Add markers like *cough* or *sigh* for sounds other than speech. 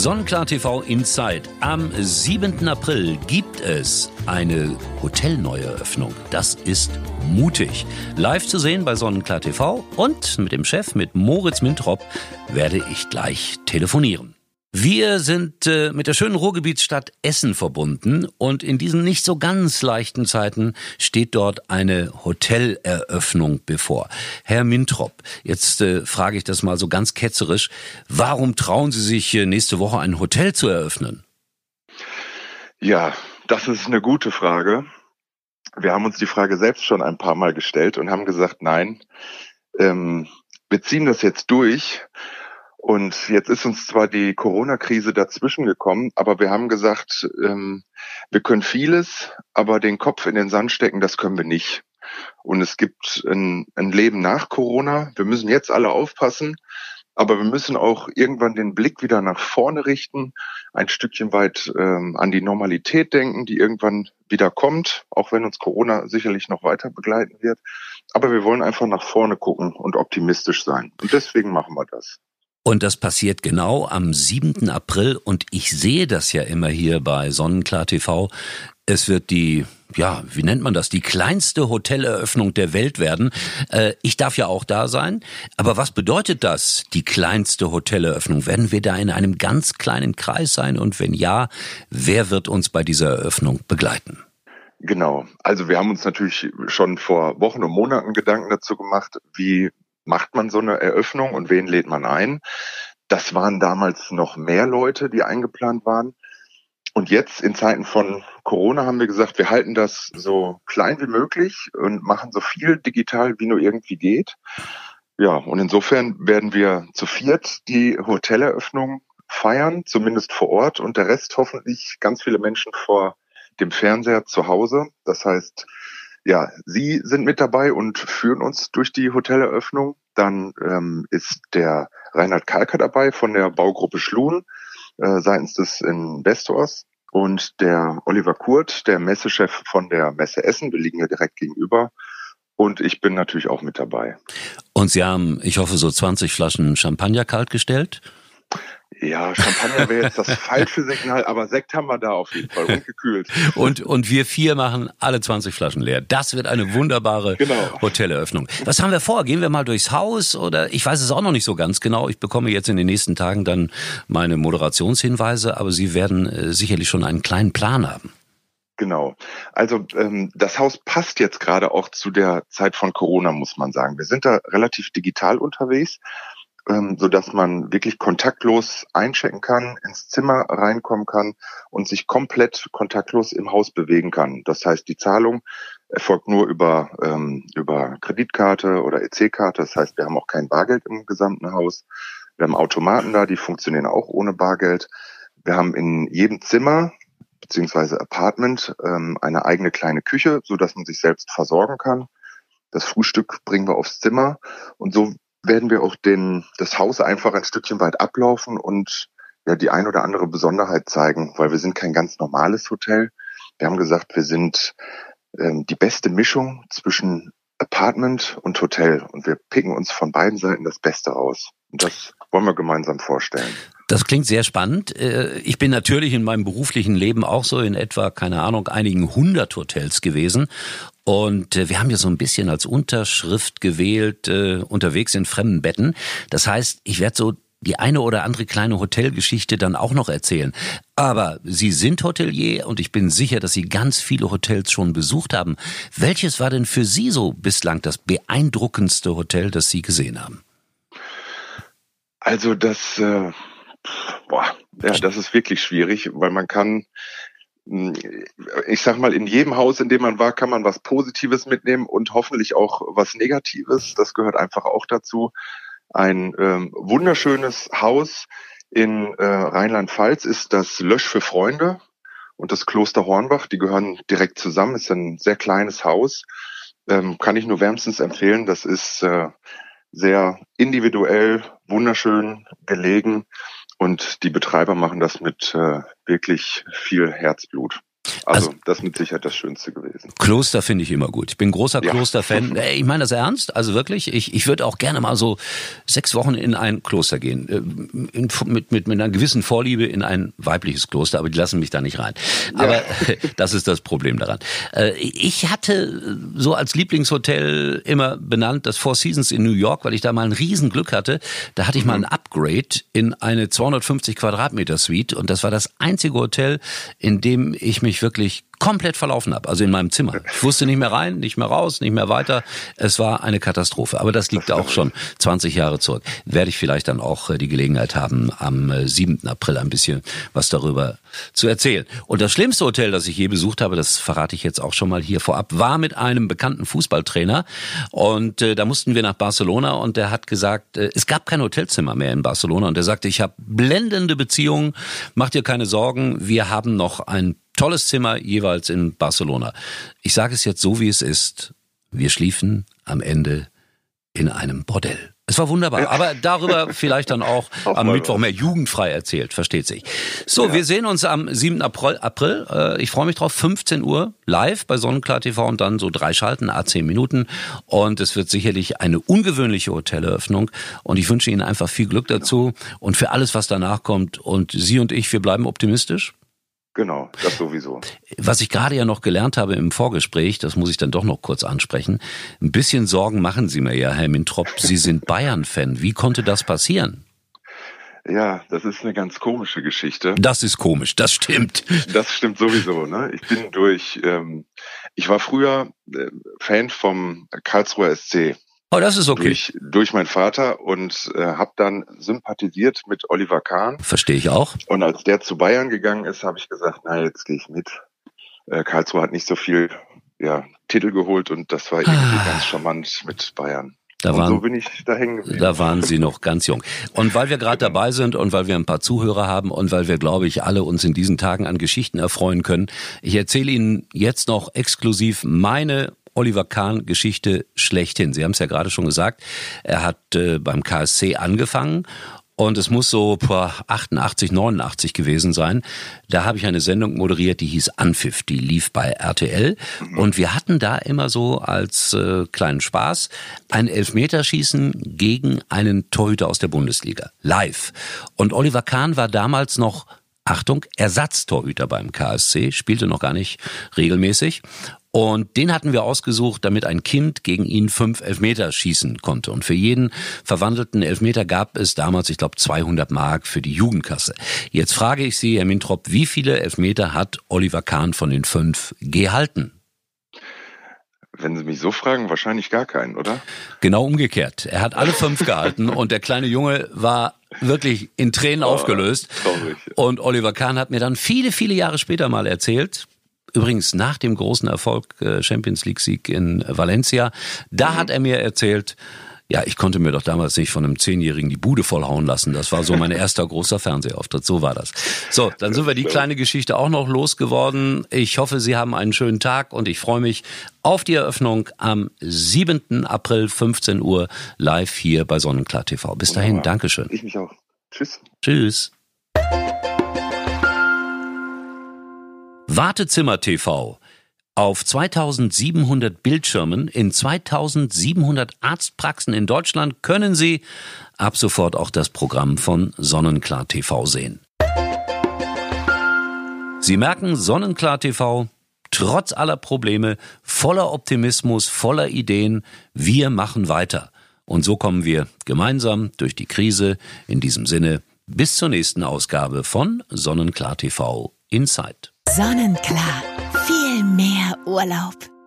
Sonnenklar TV Inside. Am 7. April gibt es eine Hotelneueröffnung. Das ist mutig. Live zu sehen bei Sonnenklar TV und mit dem Chef, mit Moritz Mintrop, werde ich gleich telefonieren. Wir sind äh, mit der schönen Ruhrgebietsstadt Essen verbunden und in diesen nicht so ganz leichten Zeiten steht dort eine Hoteleröffnung bevor. Herr Mintrop, jetzt äh, frage ich das mal so ganz ketzerisch, warum trauen Sie sich äh, nächste Woche ein Hotel zu eröffnen? Ja, das ist eine gute Frage. Wir haben uns die Frage selbst schon ein paar Mal gestellt und haben gesagt, nein, ähm, wir ziehen das jetzt durch und jetzt ist uns zwar die Corona-Krise dazwischen gekommen, aber wir haben gesagt, ähm, wir können vieles, aber den Kopf in den Sand stecken, das können wir nicht. Und es gibt ein, ein Leben nach Corona. Wir müssen jetzt alle aufpassen, aber wir müssen auch irgendwann den Blick wieder nach vorne richten, ein Stückchen weit ähm, an die Normalität denken, die irgendwann wieder kommt, auch wenn uns Corona sicherlich noch weiter begleiten wird. Aber wir wollen einfach nach vorne gucken und optimistisch sein. Und deswegen machen wir das. Und das passiert genau am 7. April und ich sehe das ja immer hier bei Sonnenklar TV. Es wird die, ja, wie nennt man das, die kleinste Hoteleröffnung der Welt werden. Äh, ich darf ja auch da sein. Aber was bedeutet das, die kleinste Hoteleröffnung? Werden wir da in einem ganz kleinen Kreis sein? Und wenn ja, wer wird uns bei dieser Eröffnung begleiten? Genau. Also wir haben uns natürlich schon vor Wochen und Monaten Gedanken dazu gemacht, wie macht man so eine Eröffnung und wen lädt man ein? Das waren damals noch mehr Leute, die eingeplant waren. Und jetzt in Zeiten von Corona haben wir gesagt, wir halten das so klein wie möglich und machen so viel digital, wie nur irgendwie geht. Ja, und insofern werden wir zu viert die Hoteleröffnung feiern, zumindest vor Ort und der Rest hoffentlich ganz viele Menschen vor dem Fernseher zu Hause. Das heißt, ja, Sie sind mit dabei und führen uns durch die Hoteleröffnung. Dann ähm, ist der Reinhard Kalker dabei von der Baugruppe Schlun äh, seitens des Investors und der Oliver Kurt, der Messechef von der Messe Essen. Wir liegen ja direkt gegenüber. Und ich bin natürlich auch mit dabei. Und Sie haben, ich hoffe, so 20 Flaschen Champagner kaltgestellt? Ja, Champagner wäre jetzt das *laughs* falsche Signal, aber Sekt haben wir da auf jeden Fall *laughs* und gekühlt. und, und wir vier machen alle 20 Flaschen leer. Das wird eine wunderbare genau. Hoteleröffnung. Was haben wir vor? Gehen wir mal durchs Haus oder ich weiß es auch noch nicht so ganz genau. Ich bekomme jetzt in den nächsten Tagen dann meine Moderationshinweise, aber Sie werden äh, sicherlich schon einen kleinen Plan haben. Genau. Also ähm, das Haus passt jetzt gerade auch zu der Zeit von Corona, muss man sagen. Wir sind da relativ digital unterwegs ähm, so dass man wirklich kontaktlos einchecken kann, ins Zimmer reinkommen kann und sich komplett kontaktlos im Haus bewegen kann. Das heißt, die Zahlung erfolgt nur über, ähm, über Kreditkarte oder EC-Karte. Das heißt, wir haben auch kein Bargeld im gesamten Haus. Wir haben Automaten da, die funktionieren auch ohne Bargeld. Wir haben in jedem Zimmer beziehungsweise Apartment ähm, eine eigene kleine Küche, so dass man sich selbst versorgen kann. Das Frühstück bringen wir aufs Zimmer und so werden wir auch den, das Haus einfach ein Stückchen weit ablaufen und ja, die ein oder andere Besonderheit zeigen, weil wir sind kein ganz normales Hotel. Wir haben gesagt, wir sind ähm, die beste Mischung zwischen Apartment und Hotel und wir picken uns von beiden Seiten das Beste aus. Und das wollen wir gemeinsam vorstellen. Das klingt sehr spannend. Äh, ich bin natürlich in meinem beruflichen Leben auch so in etwa, keine Ahnung, einigen hundert Hotels gewesen. Und äh, wir haben ja so ein bisschen als Unterschrift gewählt, äh, unterwegs in fremden Betten. Das heißt, ich werde so die eine oder andere kleine Hotelgeschichte dann auch noch erzählen. Aber Sie sind Hotelier und ich bin sicher, dass Sie ganz viele Hotels schon besucht haben. Welches war denn für Sie so bislang das beeindruckendste Hotel, das Sie gesehen haben? Also das, äh, boah, ja, das ist wirklich schwierig, weil man kann, ich sag mal, in jedem Haus, in dem man war, kann man was Positives mitnehmen und hoffentlich auch was Negatives. Das gehört einfach auch dazu. Ein ähm, wunderschönes Haus in äh, Rheinland-Pfalz ist das Lösch für Freunde und das Kloster Hornbach. Die gehören direkt zusammen. Ist ein sehr kleines Haus. Ähm, kann ich nur wärmstens empfehlen. Das ist äh, sehr individuell, wunderschön gelegen und die Betreiber machen das mit äh, wirklich viel Herzblut. Also, also das ist mit Sicherheit das Schönste gewesen. Kloster finde ich immer gut. Ich bin großer ja. Klosterfan. *laughs* Ich meine das ernst, also wirklich. Ich, ich würde auch gerne mal so sechs Wochen in ein Kloster gehen. Äh, in, mit, mit, mit einer gewissen Vorliebe in ein weibliches Kloster, aber die lassen mich da nicht rein. Aber ja. *laughs* das ist das Problem daran. Äh, ich hatte so als Lieblingshotel immer benannt das Four Seasons in New York, weil ich da mal ein Riesenglück hatte. Da hatte ich mal ein Upgrade in eine 250 Quadratmeter Suite und das war das einzige Hotel, in dem ich mich wirklich komplett verlaufen habe, also in meinem Zimmer. Ich wusste nicht mehr rein, nicht mehr raus, nicht mehr weiter. Es war eine Katastrophe. Aber das liegt auch schon 20 Jahre zurück. Werde ich vielleicht dann auch äh, die Gelegenheit haben, am 7. Äh, April ein bisschen was darüber zu erzählen. Und das schlimmste Hotel, das ich je besucht habe, das verrate ich jetzt auch schon mal hier vorab, war mit einem bekannten Fußballtrainer. Und äh, da mussten wir nach Barcelona und der hat gesagt, äh, es gab kein Hotelzimmer mehr in Barcelona. Und er sagte, ich habe blendende Beziehungen, mach dir keine Sorgen, wir haben noch ein tolles Zimmer jeweils in Barcelona. Ich sage es jetzt so, wie es ist. Wir schliefen am Ende in einem Bordell. Es war wunderbar, aber darüber *laughs* vielleicht dann auch am Mittwoch mehr jugendfrei erzählt, versteht sich. So, ja. wir sehen uns am 7. April. April. Äh, ich freue mich drauf, 15 Uhr live bei Sonnenklar TV und dann so drei Schalten, a 10 Minuten. Und es wird sicherlich eine ungewöhnliche Hoteleröffnung. Und ich wünsche Ihnen einfach viel Glück dazu und für alles, was danach kommt. Und Sie und ich, wir bleiben optimistisch. Genau, das sowieso. Was ich gerade ja noch gelernt habe im Vorgespräch, das muss ich dann doch noch kurz ansprechen. Ein bisschen Sorgen machen Sie mir ja, Herr Mintrop. Sie sind Bayern-Fan. Wie konnte das passieren? Ja, das ist eine ganz komische Geschichte. Das ist komisch, das stimmt. Das stimmt sowieso. Ne? Ich bin durch, ähm, ich war früher äh, Fan vom Karlsruher SC. Oh, das ist okay. Durch, durch meinen Vater und äh, habe dann sympathisiert mit Oliver Kahn. Verstehe ich auch. Und als der zu Bayern gegangen ist, habe ich gesagt, na, jetzt gehe ich mit. Äh, Karlsruhe hat nicht so viel ja, Titel geholt und das war irgendwie ah. ganz charmant mit Bayern. Da waren, so bin ich da hängen geblieben. Da waren Sie noch ganz jung. Und weil wir gerade genau. dabei sind und weil wir ein paar Zuhörer haben und weil wir, glaube ich, alle uns in diesen Tagen an Geschichten erfreuen können, ich erzähle Ihnen jetzt noch exklusiv meine Oliver Kahn Geschichte schlechthin. Sie haben es ja gerade schon gesagt, er hat äh, beim KSC angefangen und es muss so vor 88, 89 gewesen sein. Da habe ich eine Sendung moderiert, die hieß Anpfiff. Die lief bei RTL. Und wir hatten da immer so als äh, kleinen Spaß ein Elfmeterschießen gegen einen Torhüter aus der Bundesliga. Live. Und Oliver Kahn war damals noch Achtung, Ersatztorhüter beim KSC, spielte noch gar nicht regelmäßig. Und den hatten wir ausgesucht, damit ein Kind gegen ihn fünf Elfmeter schießen konnte. Und für jeden verwandelten Elfmeter gab es damals, ich glaube, 200 Mark für die Jugendkasse. Jetzt frage ich Sie, Herr Mintrop, wie viele Elfmeter hat Oliver Kahn von den fünf gehalten? Wenn Sie mich so fragen, wahrscheinlich gar keinen, oder? Genau umgekehrt. Er hat alle fünf gehalten *laughs* und der kleine Junge war wirklich in Tränen oh, aufgelöst. Traurig. Und Oliver Kahn hat mir dann viele, viele Jahre später mal erzählt, Übrigens nach dem großen Erfolg äh, Champions League Sieg in Valencia, da mhm. hat er mir erzählt, ja, ich konnte mir doch damals nicht von einem Zehnjährigen die Bude vollhauen lassen. Das war so mein *laughs* erster großer Fernsehauftritt. So war das. So, dann sind wir die kleine Geschichte auch noch losgeworden. Ich hoffe, Sie haben einen schönen Tag und ich freue mich auf die Eröffnung am 7. April 15 Uhr live hier bei Sonnenklar TV. Bis dahin, Wunderbar. Dankeschön. Ich mich auch. Tschüss. Tschüss. Wartezimmer TV. Auf 2700 Bildschirmen in 2700 Arztpraxen in Deutschland können Sie ab sofort auch das Programm von Sonnenklar TV sehen. Sie merken Sonnenklar TV, trotz aller Probleme, voller Optimismus, voller Ideen, wir machen weiter. Und so kommen wir gemeinsam durch die Krise. In diesem Sinne, bis zur nächsten Ausgabe von Sonnenklar TV Inside. Sonnenklar. Viel mehr Urlaub.